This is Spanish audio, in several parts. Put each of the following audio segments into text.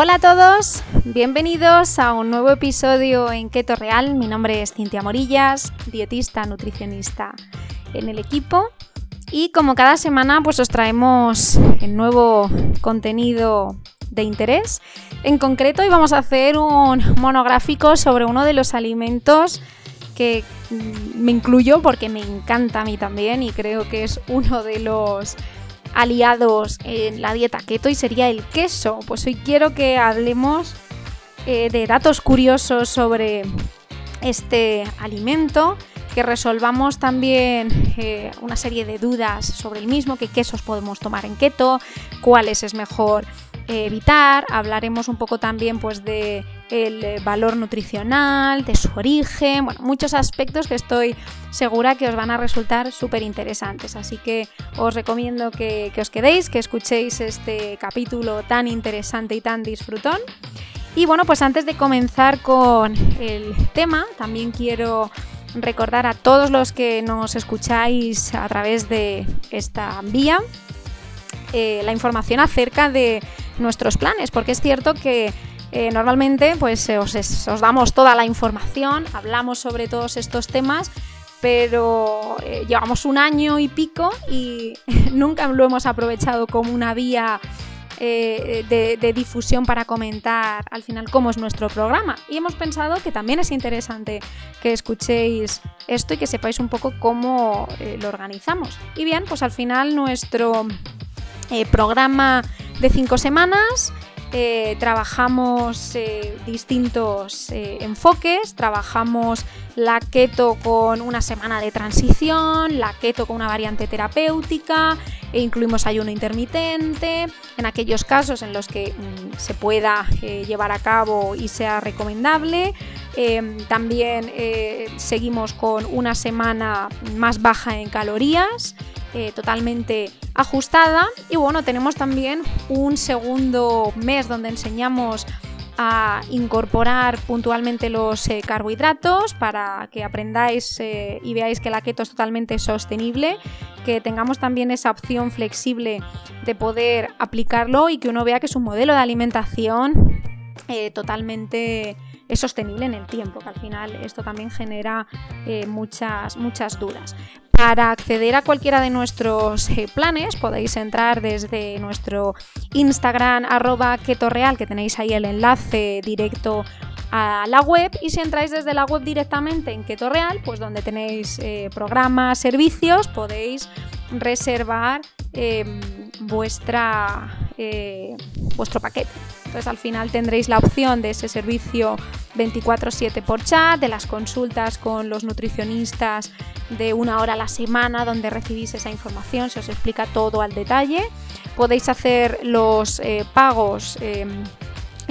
Hola a todos, bienvenidos a un nuevo episodio en Keto Real. Mi nombre es Cintia Morillas, dietista, nutricionista en el equipo. Y como cada semana, pues os traemos el nuevo contenido de interés. En concreto, hoy vamos a hacer un monográfico sobre uno de los alimentos que mm, me incluyo porque me encanta a mí también y creo que es uno de los aliados en la dieta keto y sería el queso. Pues hoy quiero que hablemos eh, de datos curiosos sobre este alimento, que resolvamos también eh, una serie de dudas sobre el mismo, qué quesos podemos tomar en keto, cuáles es mejor evitar, hablaremos un poco también pues de el eh, valor nutricional, de su origen, bueno, muchos aspectos que estoy segura que os van a resultar súper interesantes. Así que os recomiendo que, os quedéis, que escuchéis este capítulo tan interesante y tan disfrutón. Y bueno, pues antes de comenzar con el tema, también quiero recordar a todos los que nos escucháis a través de esta vía eh, la información acerca de nuestros planes, porque es cierto que eh, normalmente pues os, os, damos toda la información, hablamos sobre todos estos temas, pero eh, llevamos un año y pico y nunca lo hemos aprovechado como una vía de, difusión para comentar al final cómo es nuestro programa. Y hemos pensado que también es interesante que escuchéis esto y que sepáis un poco cómo lo organizamos. Y bien, pues al final nuestro eh, programa de cinco semanas. Eh, trabajamos eh, distintos enfoques, trabajamos la keto con una semana de transición, la keto con una variante terapéutica, e incluimos ayuno intermitente, en aquellos casos en los que mm, se pueda llevar a cabo y sea recomendable. también seguimos con una semana más baja en calorías. Eh, totalmente ajustada. Y bueno, tenemos también un segundo mes donde enseñamos a incorporar puntualmente los eh, carbohidratos para que aprendáis eh, y veáis que la keto es totalmente sostenible, que tengamos también esa opción flexible de poder aplicarlo y que uno vea que es un modelo de alimentación totalmente es sostenible en el tiempo, que al final esto también genera muchas, muchas dudas. Para acceder a cualquiera de nuestros eh, planes podéis entrar desde nuestro Instagram arroba que tenéis ahí el enlace directo a la web y si entráis desde la web directamente en Ketorreal, pues donde tenéis eh, programas, servicios, podéis reservar em, vuestra, eh, vuestro paquete. Entonces al final tendréis la opción de ese servicio 24/7 por chat, de las consultas con los nutricionistas de una hora a la semana donde recibís esa información, se os explica todo al detalle. Podéis hacer los eh, pagos em,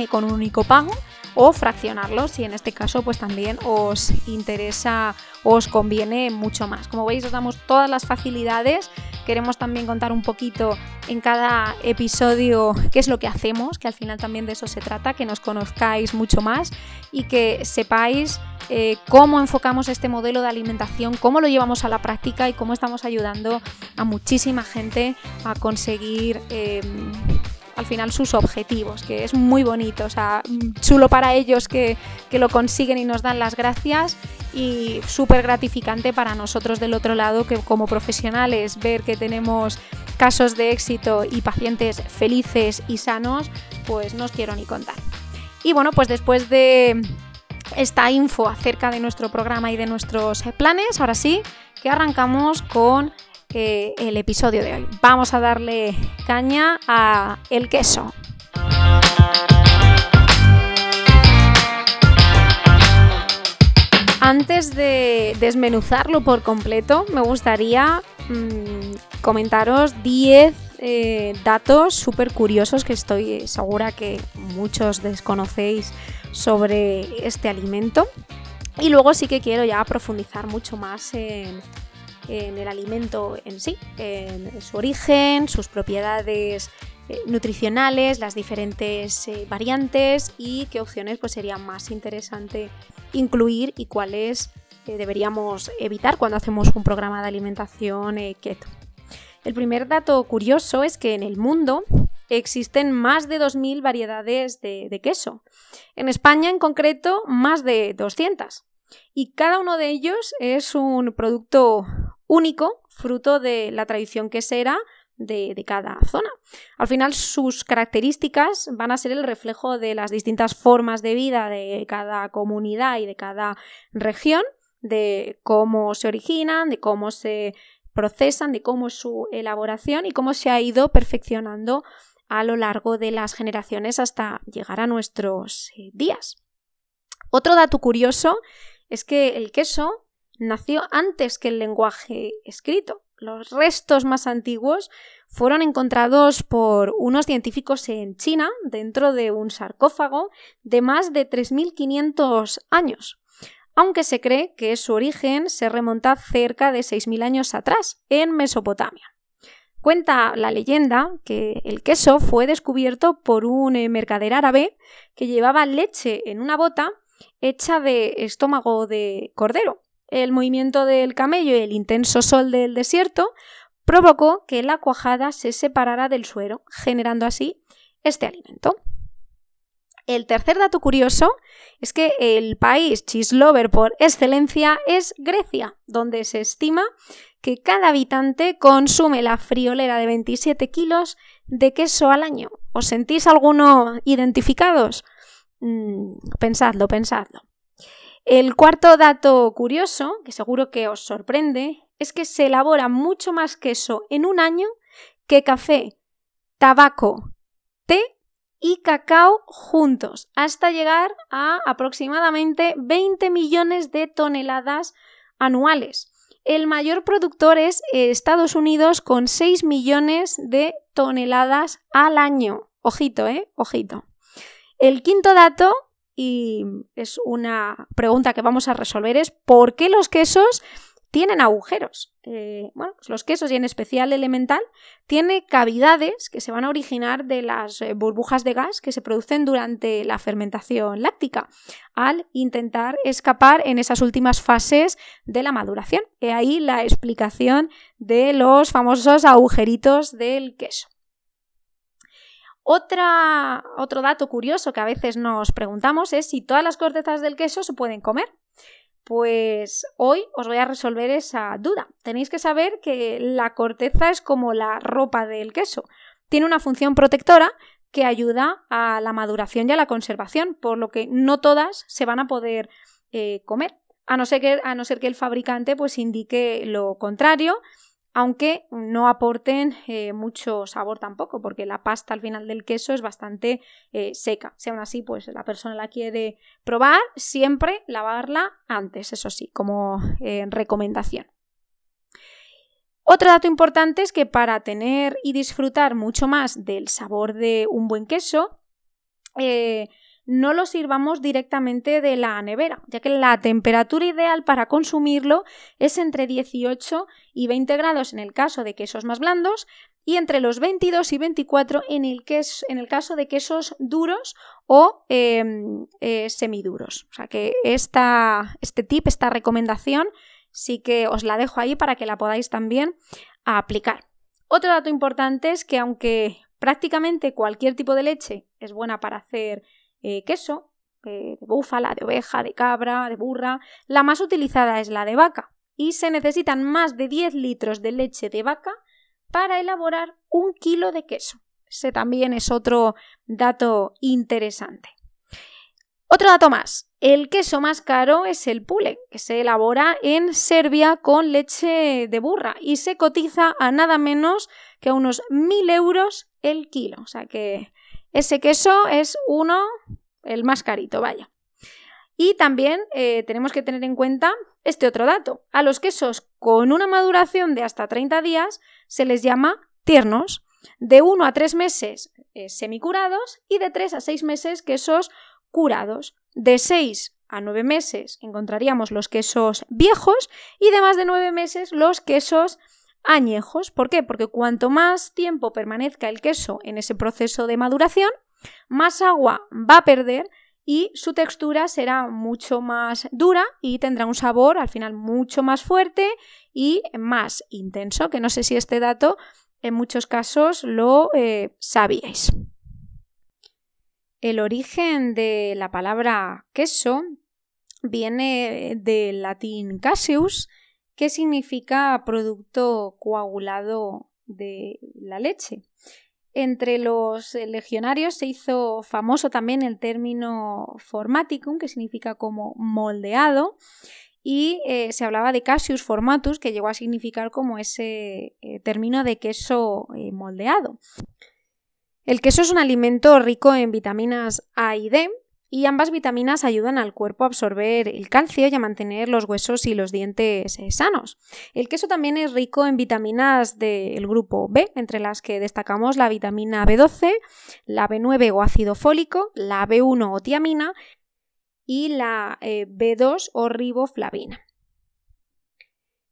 con un único pago o fraccionarlos y en este caso pues también os interesa os conviene mucho más. Como veis os damos todas las facilidades. Queremos también contar un poquito en cada episodio qué es lo que hacemos, que al final también de eso se trata, que nos conozcáis mucho más y que sepáis eh, cómo enfocamos este modelo de alimentación, cómo lo llevamos a la práctica y cómo estamos ayudando a muchísima gente a conseguir eh, al final sus objetivos, que es muy bonito, o sea, chulo para ellos que, lo consiguen y nos dan las gracias y súper gratificante para nosotros del otro lado, que como profesionales ver que tenemos casos de éxito y pacientes felices y sanos, pues no os quiero ni contar. Y bueno, pues después de esta info acerca de nuestro programa y de nuestros planes, ahora sí que arrancamos con el episodio de hoy. Vamos a darle caña a el queso. Antes de desmenuzarlo por completo, me gustaría mm, comentaros 10 eh, datos súper curiosos que estoy segura que muchos desconocéis sobre este alimento. Y luego sí que quiero ya profundizar mucho más en, en el alimento en sí, en su origen, sus propiedades eh, nutricionales, las diferentes eh, variantes y qué opciones pues, sería más interesante incluir y cuáles eh, deberíamos evitar cuando hacemos un programa de alimentación keto. El primer dato curioso es que en el mundo existen más de 2.000 variedades de, de queso. En España, en concreto, más de 200. Y cada uno de ellos es un producto único, fruto de la tradición quesera de, de, cada zona. Al final, sus características van a ser el reflejo de las distintas formas de vida de cada comunidad y de cada región, de cómo se originan, de cómo se procesan, de cómo es su elaboración y cómo se ha ido perfeccionando a lo largo de las generaciones hasta llegar a nuestros eh, días. Otro dato curioso es que el queso nació antes que el lenguaje escrito. Los restos más antiguos fueron encontrados por unos científicos en China dentro de un sarcófago de más de 3.500 años, aunque se cree que su origen se remonta cerca de 6.000 años atrás, en Mesopotamia. Cuenta la leyenda que el queso fue descubierto por un eh, mercader árabe que llevaba leche en una bota hecha de estómago de cordero el movimiento del camello y el intenso sol del desierto provocó que la cuajada se separara del suero, generando así este alimento. El tercer dato curioso es que el país cheese lover por excelencia es Grecia, donde se estima que cada habitante consume la friolera de 27 kilos de queso al año. ¿Os sentís alguno identificados? Mm, pensadlo, pensadlo. El cuarto dato curioso, que seguro que os sorprende, es que se elabora mucho más queso en un año que café, tabaco, té y cacao juntos, hasta llegar a aproximadamente 20 millones de toneladas anuales. El mayor productor es Estados Unidos con 6 millones de toneladas al año. Ojito, ¿eh? Ojito. El quinto dato y es una pregunta que vamos a resolver es ¿por qué los quesos tienen agujeros? Eh, bueno, pues los quesos y en especial elemental tiene cavidades que se van a originar de las eh, burbujas de gas que se producen durante la fermentación láctica al intentar escapar en esas últimas fases de la maduración. He ahí la explicación de los famosos agujeritos del queso otro dato curioso que a veces nos preguntamos es si todas las cortezas del queso se pueden comer. Pues hoy os voy a resolver esa duda. Tenéis que saber que la corteza es como la ropa del queso. Tiene una función protectora que ayuda a la maduración y a la conservación, por lo que no todas se van a poder eh, comer. A no, ser que, a no ser que el fabricante pues indique lo contrario aunque no aporten eh, mucho sabor tampoco, porque la pasta al final del queso es bastante eh, seca. Si aún así, pues la persona la quiere probar, siempre lavarla antes, eso sí, como eh, recomendación. Otro dato importante es que para tener y disfrutar mucho más del sabor de un buen queso, no lo sirvamos directamente de la nevera, ya que la temperatura ideal para consumirlo es entre 18 y 20 grados en el caso de quesos más blandos y entre los 22 y 24 en el, en el caso de quesos duros o em, eh, semiduros. O sea que este tip, esta recomendación, sí que os la dejo ahí para que la podáis también aplicar. Otro dato importante es que aunque prácticamente cualquier tipo de leche es buena para hacer eh, queso, eh, de búfala, de oveja, de cabra, de burra. La más utilizada es la de vaca y se necesitan más de 10 litros de leche de vaca para elaborar un kilo de queso. Ese también es otro dato interesante. Otro dato más. El queso más caro es el pule, que se elabora en Serbia con leche de burra y se cotiza a nada menos que a unos 1.000 euros el kilo. O sea que ese queso es uno, el más carito, vaya. Y también eh, tenemos que tener en cuenta este otro dato. A los quesos con una maduración de hasta 30 días se les llama tiernos, de 1 a 3 meses eh, semicurados y de 3 a 6 meses quesos curados. De 6 a 9 meses encontraríamos los quesos viejos y de más de 9 meses los quesos añejos. ¿Por qué? Porque cuanto más tiempo permanezca el queso en ese proceso de maduración, más agua va a perder y su textura será mucho más dura y tendrá un sabor al final mucho más fuerte y más intenso, que no sé si este dato en muchos casos lo eh, sabíais. El origen de la palabra queso viene del latín caseus, que significa producto coagulado de la leche. Entre los legionarios se hizo famoso también el término formaticum, que significa como moldeado, y eh, se hablaba de Cassius formatus, que llegó a significar como ese eh, término de queso eh, moldeado. El queso es un alimento rico en vitaminas A y D, y ambas vitaminas ayudan al cuerpo a absorber el calcio y a mantener los huesos y los dientes eh, sanos. El queso también es rico en vitaminas del grupo B, entre las que destacamos la vitamina B12, la B9 o ácido fólico, la B1 o tiamina y la eh, B2 o riboflavina.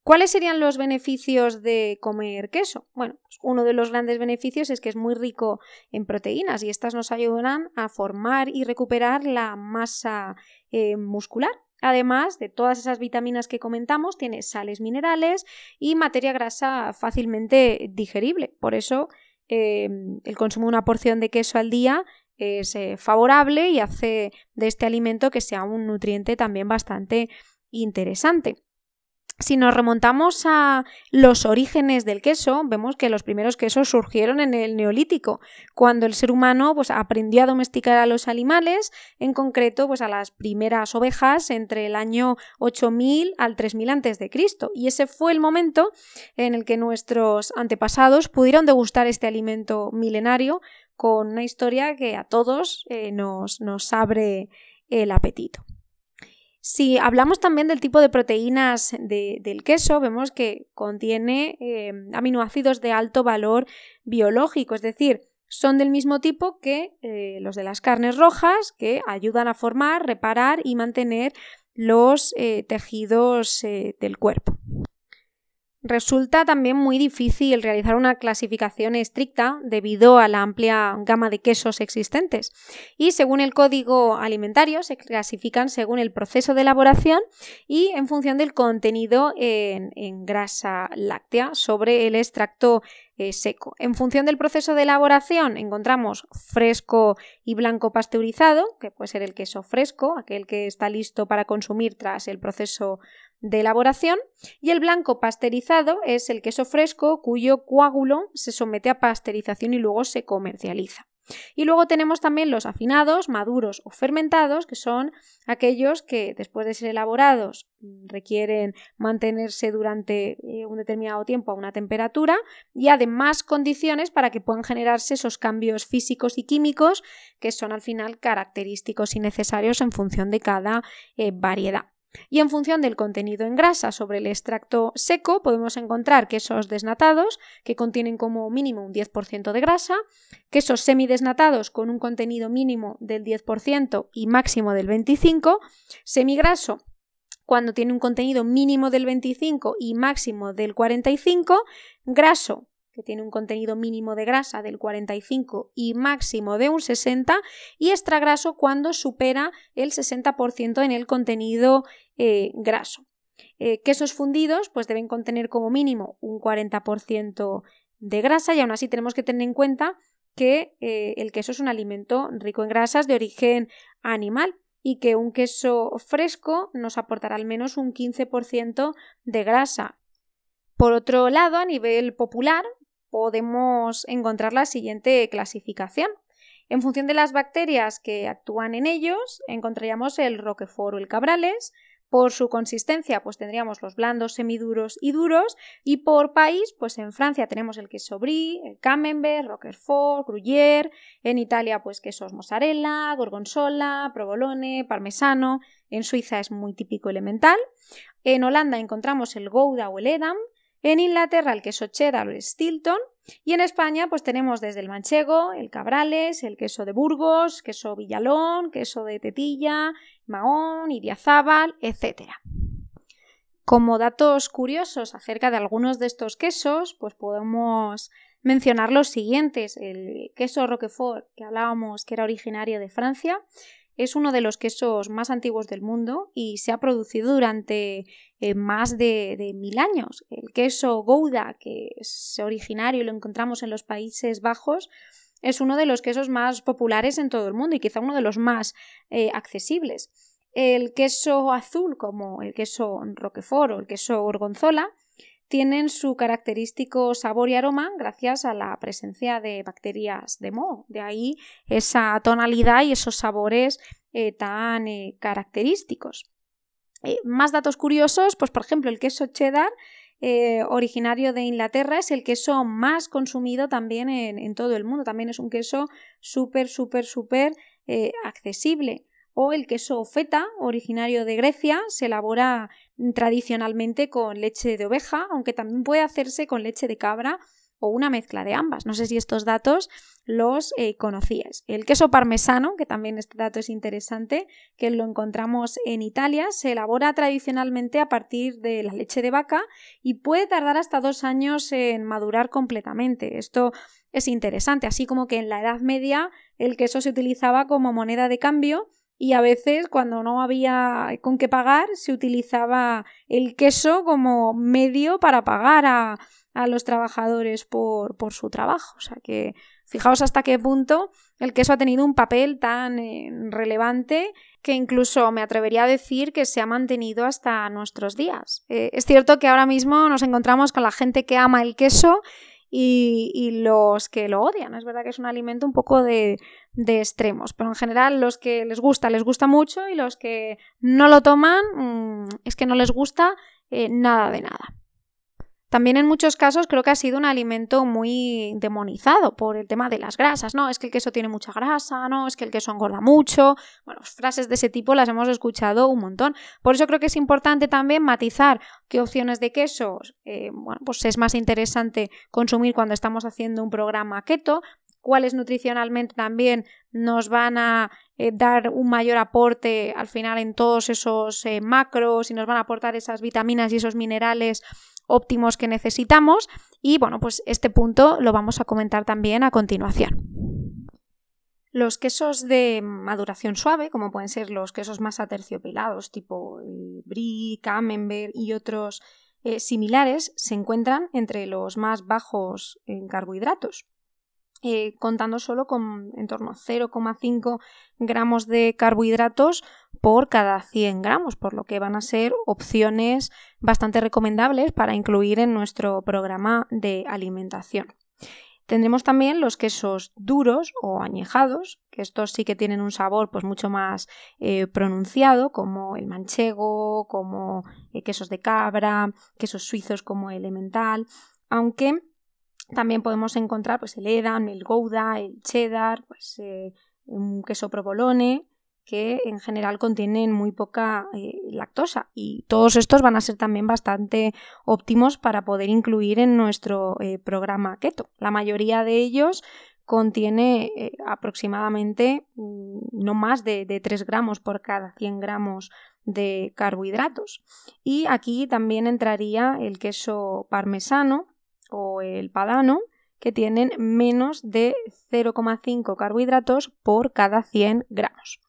¿Cuáles serían los beneficios de comer queso? Bueno, pues uno de los grandes beneficios es que es muy rico en proteínas y estas nos ayudarán a formar y recuperar la masa eh, muscular. Además de todas esas vitaminas que comentamos, tiene sales minerales y materia grasa fácilmente digerible. Por eso eh, el consumo de una porción de queso al día es eh, favorable y hace de este alimento que sea un nutriente también bastante interesante. Si nos remontamos a los orígenes del queso, vemos que los primeros quesos surgieron en el Neolítico, cuando el ser humano pues, aprendió a domesticar a los animales, en concreto pues, a las primeras ovejas entre el año 8000 al 3000 a.C. Y ese fue el momento en el que nuestros antepasados pudieron degustar este alimento milenario con una historia que a todos eh, nos, nos abre el apetito. Si hablamos también del tipo de proteínas del queso, vemos que contiene eh, aminoácidos de alto valor biológico, es decir, son del mismo tipo que eh, los de las carnes rojas, que ayudan a formar, reparar y mantener los eh, tejidos del cuerpo. Resulta también muy difícil realizar una clasificación estricta debido a la amplia gama de quesos existentes y según el código alimentario se clasifican según el proceso de elaboración y en función del contenido en, grasa láctea sobre el extracto eh, seco. En función del proceso de elaboración encontramos fresco y blanco pasteurizado, que puede ser el queso fresco, aquel que está listo para consumir tras el proceso de elaboración y el blanco pasteurizado es el queso fresco cuyo coágulo se somete a pasteurización y luego se comercializa. Y luego tenemos también los afinados, maduros o fermentados, que son aquellos que después de ser elaborados requieren mantenerse durante eh, un determinado tiempo a una temperatura y además condiciones para que puedan generarse esos cambios físicos y químicos que son al final característicos y necesarios en función de cada eh, variedad. Y en función del contenido en grasa sobre el extracto seco podemos encontrar quesos desnatados que contienen como mínimo un 10% de grasa, quesos semidesnatados con un contenido mínimo del 10% y máximo del 25%, semigraso cuando tiene un contenido mínimo del 25 y máximo del 45, graso que tiene un contenido mínimo de grasa del 45 y máximo de un 60, y extragraso cuando supera el 60% en el contenido eh, graso. Eh, quesos fundidos pues deben contener como mínimo un 40% de grasa y aún así tenemos que tener en cuenta que eh, el queso es un alimento rico en grasas de origen animal y que un queso fresco nos aportará al menos un 15% de grasa. Por otro lado, a nivel popular, podemos encontrar la siguiente clasificación. En función de las bacterias que actúan en ellos, encontraríamos el Roquefort o el Cabrales. Por su consistencia, pues tendríamos los blandos, semiduros y duros. Y por país, pues en Francia tenemos el queso brie, el camembert, Roquefort, Gruyère. En Italia, pues quesos mozzarella, gorgonzola, provolone, parmesano. En Suiza es muy típico elemental. En Holanda encontramos el Gouda o el Edam. En Inglaterra el queso cheddar o el Stilton y en España pues tenemos desde el manchego, el cabrales, el queso de Burgos, queso Villalón, queso de Tetilla, Mahón, Iriazábal, etc. Como datos curiosos acerca de algunos de estos quesos, pues podemos mencionar los siguientes. El queso Roquefort, que hablábamos que era originario de Francia, es uno de los quesos más antiguos del mundo y se ha producido durante eh, más de, mil años. El queso Gouda, que es originario y lo encontramos en los Países Bajos, es uno de los quesos más populares en todo el mundo y quizá uno de los más eh, accesibles. El queso azul, como el queso Roquefort o el queso Gorgonzola, tienen su característico sabor y aroma gracias a la presencia de bacterias de moho. De ahí esa tonalidad y esos sabores eh, tan eh, característicos. Eh, más datos curiosos, pues por ejemplo el queso cheddar originario de Inglaterra es el queso más consumido también en, todo el mundo. También es un queso súper, súper, súper accesible o el queso feta, originario de Grecia, se elabora tradicionalmente con leche de oveja, aunque también puede hacerse con leche de cabra o una mezcla de ambas. No sé si estos datos los eh, conocías. El queso parmesano, que también este dato es interesante, que lo encontramos en Italia, se elabora tradicionalmente a partir de la leche de vaca y puede tardar hasta dos años en madurar completamente. Esto es interesante, así como que en la Edad Media el queso se utilizaba como moneda de cambio y a veces cuando no había con qué pagar se utilizaba el queso como medio para pagar a, los trabajadores por, por, su trabajo. O sea que fijaos hasta qué punto el queso ha tenido un papel tan eh, relevante que incluso me atrevería a decir que se ha mantenido hasta nuestros días. Eh, es cierto que ahora mismo nos encontramos con la gente que ama el queso y, los que lo odian. Es verdad que es un alimento un poco de, extremos, pero en general los que les gusta, les gusta mucho y los que no lo toman mm, es que no les gusta eh, nada de nada. También en muchos casos creo que ha sido un alimento muy demonizado por el tema de las grasas, ¿no? Es que el queso tiene mucha grasa, ¿no? Es que el queso engorda mucho. Bueno, frases de ese tipo las hemos escuchado un montón. Por eso creo que es importante también matizar qué opciones de quesos, eh, bueno, pues es más interesante consumir cuando estamos haciendo un programa keto, cuáles nutricionalmente también nos van a eh, dar un mayor aporte al final en todos esos eh, macros y nos van a aportar esas vitaminas y esos minerales óptimos que necesitamos y bueno, pues este punto lo vamos a comentar también a continuación. Los quesos de maduración suave, como pueden ser los quesos más aterciopilados, tipo eh, brie, camembert y otros similares, se encuentran entre los más bajos en carbohidratos. Eh, contando solo con en torno a 0,5 gramos de carbohidratos por cada 100 gramos, por lo que van a ser opciones bastante recomendables para incluir en nuestro programa de alimentación. Tendremos también los quesos duros o añejados, que estos sí que tienen un sabor pues mucho más eh, pronunciado, como el manchego, como eh, quesos de cabra, quesos suizos como elemental, aunque también podemos encontrar pues, el Edam, el Gouda, el cheddar, pues, eh, un queso provolone, que en general contienen muy poca eh, lactosa y todos estos van a ser también bastante óptimos para poder incluir en nuestro eh, programa keto. La mayoría de ellos contiene aproximadamente mm, no más de, de 3 gramos por cada 100 gramos de carbohidratos. Y aquí también entraría el queso parmesano, o el padano, que tienen menos de 0,5 carbohidratos por cada 100 gramos.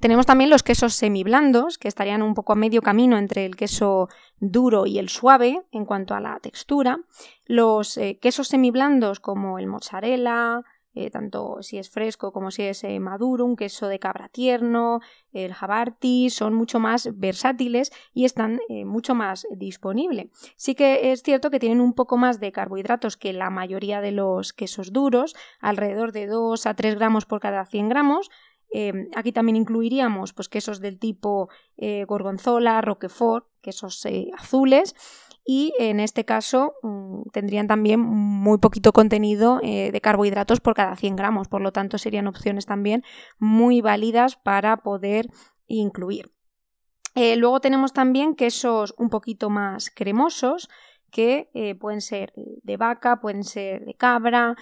Tenemos también los quesos semiblandos, que estarían un poco a medio camino entre el queso duro y el suave en cuanto a la textura. Los eh, quesos semiblandos como el mozzarella, eh, tanto si es fresco como si es eh, maduro, un queso de cabra tierno, el jabarti, son mucho más versátiles y están eh, mucho más disponibles. Sí que es cierto que tienen un poco más de carbohidratos que la mayoría de los quesos duros, alrededor de 2 a 3 gramos por cada 100 gramos, aquí también incluiríamos pues, quesos del tipo gorgonzola, roquefort, quesos azules y en este caso mm, tendrían también muy poquito contenido eh, de carbohidratos por cada 100 gramos, por lo tanto serían opciones también muy válidas para poder incluir. Eh, luego tenemos también quesos un poquito más cremosos, que eh, pueden ser de vaca, pueden ser de cabra,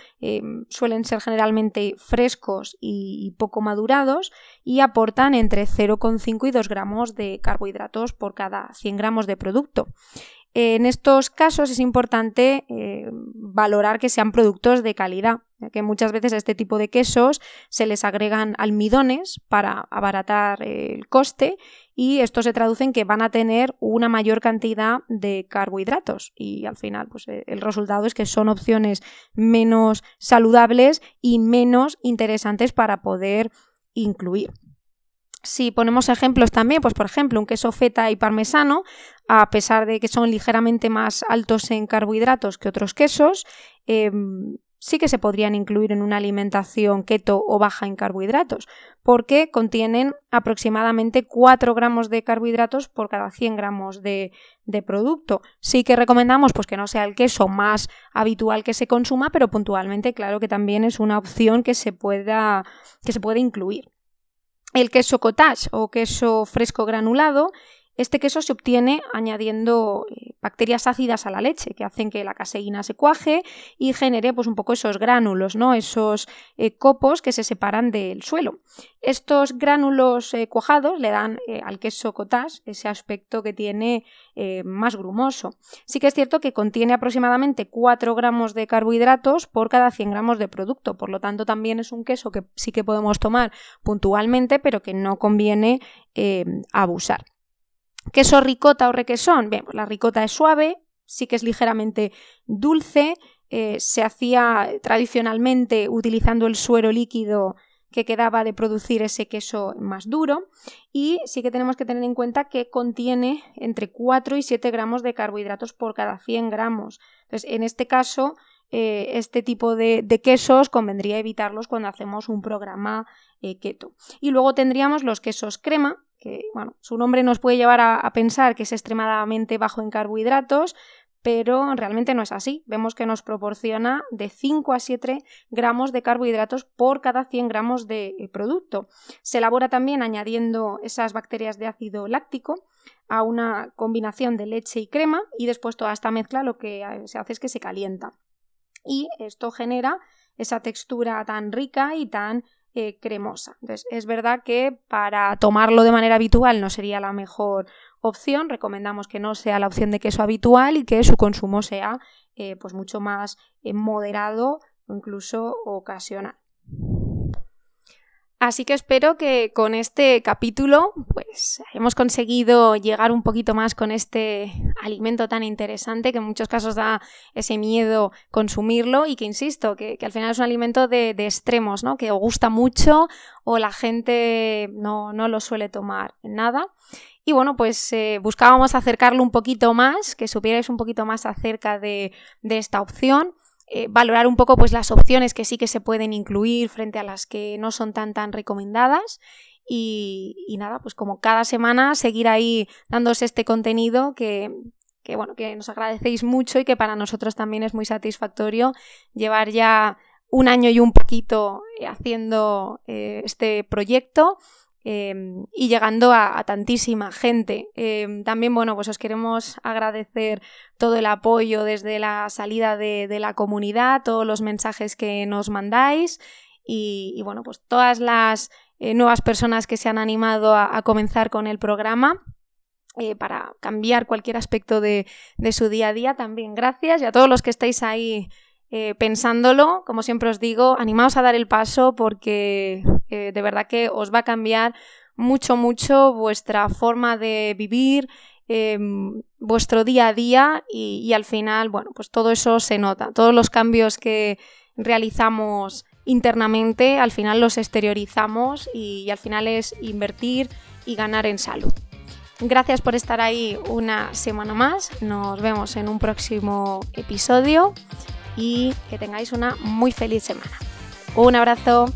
suelen ser generalmente frescos y, poco madurados y aportan entre 0,5 y 2 gramos de carbohidratos por cada 100 gramos de producto. En estos casos es importante eh, valorar que sean productos de calidad, que muchas veces a este tipo de quesos se les agregan almidones para abaratar el coste y esto se traduce en que van a tener una mayor cantidad de carbohidratos y al final pues, eh, el resultado es que son opciones menos saludables y menos interesantes para poder incluir. Si ponemos ejemplos también, pues por ejemplo, un queso feta y parmesano, a pesar de que son ligeramente más altos en carbohidratos que otros quesos, em, sí que se podrían incluir en una alimentación keto o baja en carbohidratos, porque contienen aproximadamente 4 gramos de carbohidratos por cada 100 gramos de, producto. Sí que recomendamos pues, que no sea el queso más habitual que se consuma, pero puntualmente claro que también es una opción que se pueda, que se puede incluir. El queso cottage o queso fresco granulado este queso se obtiene añadiendo eh, bacterias ácidas a la leche que hacen que la caseína se cuaje y genere pues, un poco esos gránulos, ¿no? esos eh, copos que se separan del suelo. Estos gránulos eh, cuajados le dan al queso cottage ese aspecto que tiene más grumoso. Sí que es cierto que contiene aproximadamente 4 gramos de carbohidratos por cada 100 gramos de producto, por lo tanto también es un queso que sí que podemos tomar puntualmente, pero que no conviene abusar. Queso ricota o requesón. Pues la ricota es suave, sí que es ligeramente dulce. Eh, se hacía tradicionalmente utilizando el suero líquido que quedaba de producir ese queso más duro y sí que tenemos que tener en cuenta que contiene entre 4 y 7 gramos de carbohidratos por cada 100 gramos. Entonces, en este caso, eh, este tipo de, quesos convendría evitarlos cuando hacemos un programa eh, keto. Y luego tendríamos los quesos crema, que bueno, su nombre nos puede llevar a, pensar que es extremadamente bajo en carbohidratos, pero realmente no es así. Vemos que nos proporciona de 5 a 7 gramos de carbohidratos por cada 100 gramos de eh, producto. Se elabora también añadiendo esas bacterias de ácido láctico a una combinación de leche y crema y después toda esta mezcla lo que se hace es que se calienta. Y esto genera esa textura tan rica y tan eh, cremosa. Entonces, es verdad que para tomarlo de manera habitual no sería la mejor opción. Recomendamos que no sea la opción de queso habitual y que su consumo sea eh, pues mucho más eh, moderado o incluso ocasional. Así que espero que con este capítulo pues hemos conseguido llegar un poquito más con este alimento tan interesante que en muchos casos da ese miedo consumirlo y que insisto, que, al final es un alimento de, extremos, ¿no? Que os gusta mucho o la gente no, lo suele tomar en nada. Y bueno, pues eh, buscábamos acercarlo un poquito más, que supierais un poquito más acerca de, de esta opción. Eh, valorar un poco pues, las opciones que sí que se pueden incluir frente a las que no son tan tan recomendadas. Y, nada, pues como cada semana seguir ahí dándose este contenido que, bueno, que nos agradecéis mucho y que para nosotros también es muy satisfactorio llevar ya un año y un poquito eh, haciendo eh, este proyecto Em, y llegando a, tantísima gente. Em, también, bueno, pues os queremos agradecer todo el apoyo desde la salida de, la comunidad, todos los mensajes que nos mandáis y, bueno, pues todas las eh, nuevas personas que se han animado a, comenzar con el programa. Eh, para cambiar cualquier aspecto de, su día a día. También gracias y a todos los que estáis ahí eh, pensándolo, como siempre os digo, animaos a dar el paso porque eh, de verdad que os va a cambiar mucho, mucho vuestra forma de vivir, em, vuestro día a día y, al final, bueno, pues todo eso se nota. Todos los cambios que realizamos internamente, al final los exteriorizamos y al final es invertir y ganar en salud. Gracias por estar ahí una semana más. Nos vemos en un próximo episodio y que tengáis una muy feliz semana. Un abrazo.